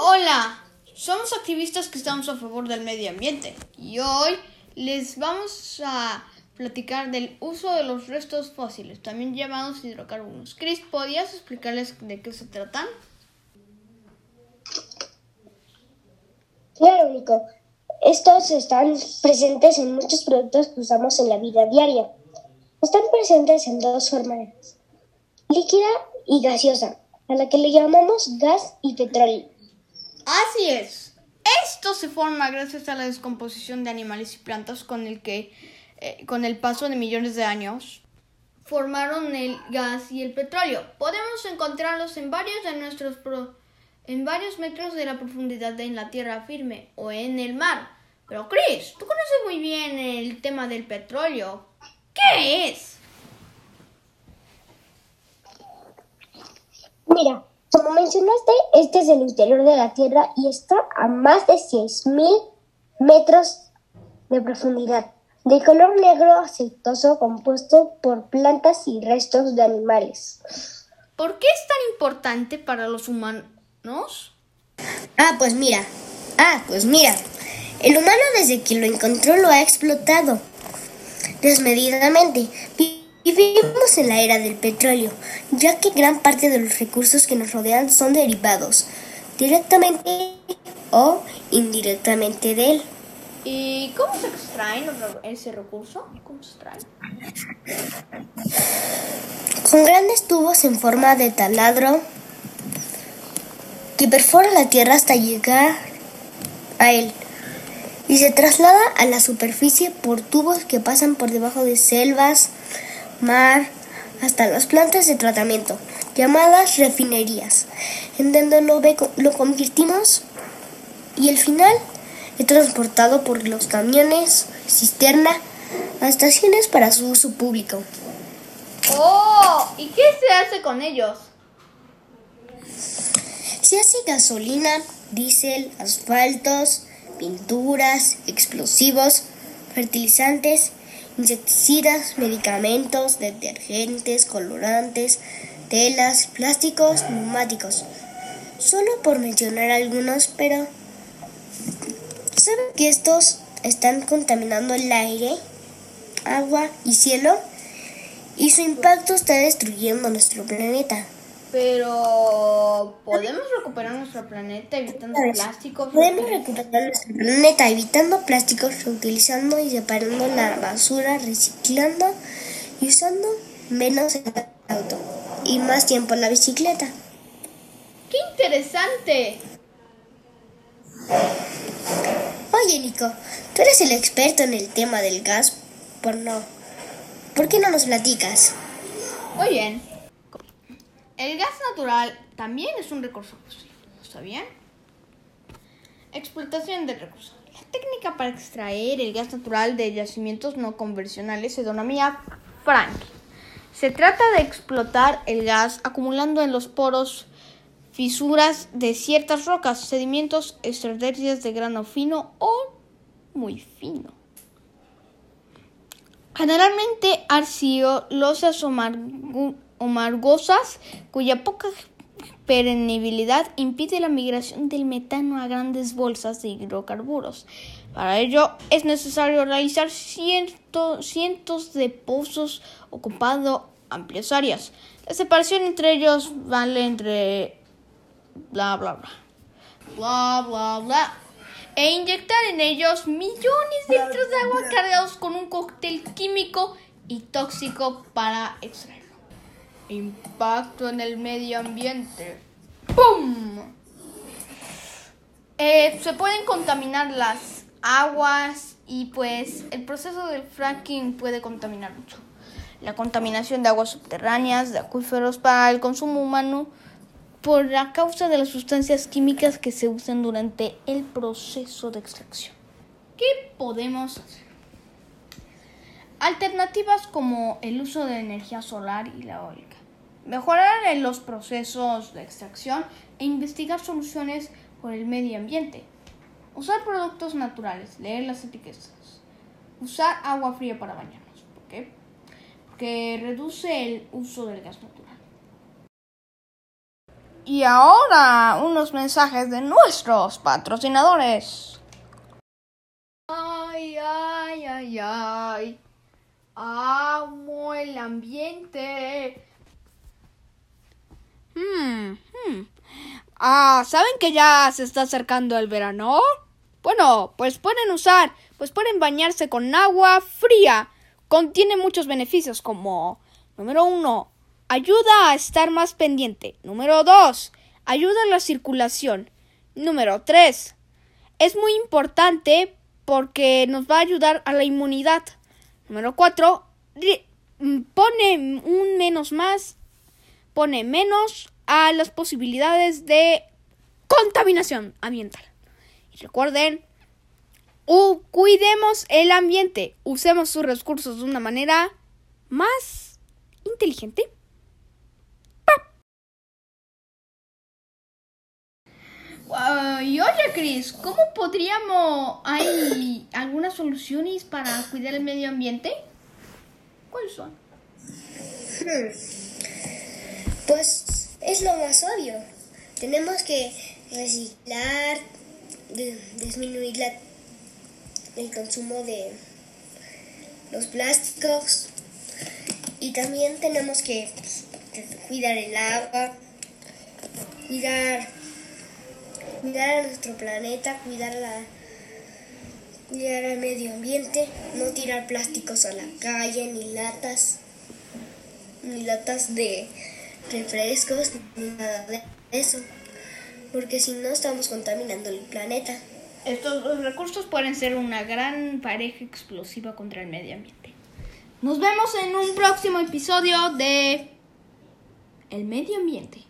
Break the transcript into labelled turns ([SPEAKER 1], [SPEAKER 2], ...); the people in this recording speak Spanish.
[SPEAKER 1] Hola, somos activistas que estamos a favor del medio ambiente y hoy les vamos a platicar del uso de los restos fósiles, también llamados hidrocarburos. Chris, ¿podías explicarles de qué se tratan?
[SPEAKER 2] Claro, Nico. Estos están presentes en muchos productos que usamos en la vida diaria. Están presentes en dos formas, líquida y gaseosa, a la que le llamamos gas y petróleo.
[SPEAKER 1] Así es. Esto se forma gracias a la descomposición de animales y plantas con el que, eh, con el paso de millones de años, formaron el gas y el petróleo. Podemos encontrarlos en varios de nuestros en varios metros de la profundidad de la tierra firme o en el mar. Pero Chris, tú conoces muy bien el tema del petróleo. ¿Qué es?
[SPEAKER 2] Mira, como mencionaste, este es el interior de la Tierra y está a más de 6.000 metros de profundidad, de color negro aceitoso compuesto por plantas y restos de animales.
[SPEAKER 1] ¿Por qué es tan importante para los humanos?
[SPEAKER 3] Ah, pues mira. Ah, pues mira. El humano desde que lo encontró lo ha explotado desmedidamente. Vivimos en la era del petróleo, ya que gran parte de los recursos que nos rodean son derivados, directamente o indirectamente de él.
[SPEAKER 1] ¿Y cómo se extrae ese recurso? ¿Cómo se?
[SPEAKER 3] Con grandes tubos en forma de taladro que perfora la tierra hasta llegar a él y se traslada a la superficie por tubos que pasan por debajo de selvas, mar, hasta las plantas de tratamiento, llamadas refinerías, en donde lo, lo convertimos y el final es transportado por los camiones, cisterna, a estaciones para su uso público.
[SPEAKER 1] ¡Oh! ¿Y qué se hace con ellos?
[SPEAKER 3] Se hace gasolina, diésel, asfaltos, pinturas, explosivos, fertilizantes, insecticidas, medicamentos, detergentes, colorantes, telas, plásticos, neumáticos. Solo por mencionar algunos, pero ¿saben que estos están contaminando el aire, agua y cielo? Y su impacto está destruyendo nuestro planeta.
[SPEAKER 1] Pero podemos recuperar nuestro planeta evitando plásticos.
[SPEAKER 3] Podemos recuperar nuestro planeta evitando plásticos, reutilizando y separando la basura, reciclando y usando menos el auto y más tiempo la bicicleta.
[SPEAKER 1] ¡Qué interesante!
[SPEAKER 3] Oye, Nico, tú eres el experto en el tema del gas, por no. ¿Por qué no nos platicas?
[SPEAKER 1] Muy bien. El gas natural también es un recurso fósil, ¿está bien? Explotación del recurso. La técnica para extraer el gas natural de yacimientos no convencionales se denomina fracking. Se trata de explotar el gas acumulando en los poros fisuras de ciertas rocas, sedimentos, estrategias de grano fino o muy fino. Generalmente los o amargosas cuya poca perenibilidad impide la migración del metano a grandes bolsas de hidrocarburos. Para ello es necesario realizar cientos de pozos ocupando amplias áreas. La separación entre ellos vale entre bla bla bla bla bla bla e inyectar en ellos millones de litros de agua cargados con un cóctel químico y tóxico para extraer. Impacto en el medio ambiente. ¡Pum! Eh, se pueden contaminar las aguas y pues el proceso del fracking puede contaminar mucho. La contaminación de aguas subterráneas, de acuíferos para el consumo humano por la causa de las sustancias químicas que se usan durante el proceso de extracción. ¿Qué podemos hacer? Alternativas como el uso de energía solar y la eólica mejorar en los procesos de extracción e investigar soluciones por el medio ambiente. Usar productos naturales, leer las etiquetas. Usar agua fría para bañarnos. ¿Por qué? Porque reduce el uso del gas natural. Y ahora unos mensajes de nuestros patrocinadores. Ay, ay, ay, ay. Amo el ambiente. Hmm, hmm. Ah, ¿saben que ya se está acercando el verano? Bueno, pues pueden usar, pues pueden bañarse con agua fría. Contiene muchos beneficios como, número uno, ayuda a estar más pendiente. Número dos, ayuda a la circulación. Número tres, es muy importante porque nos va a ayudar a la inmunidad. Número cuatro, mm, pone un menos más, pone menos a las posibilidades de contaminación ambiental. Y recuerden, cuidemos el ambiente, usemos sus recursos de una manera más inteligente. Y oye, Chris, ¿cómo podríamos... ¿Hay algunas soluciones para cuidar el medio ambiente? ¿Cuáles son?
[SPEAKER 3] Hmm. Pues es lo más obvio. Tenemos que reciclar, disminuir el consumo de los plásticos y también tenemos que pues, cuidar el agua, cuidar, cuidar a nuestro planeta, cuidar, la, al medio ambiente, no tirar plásticos a la calle, ni latas, ni latas de refrescos, ni nada de eso porque si no estamos contaminando el planeta.
[SPEAKER 1] Estos recursos pueden ser una gran pareja explosiva contra el medio ambiente. Nos vemos en un próximo episodio de El medio ambiente.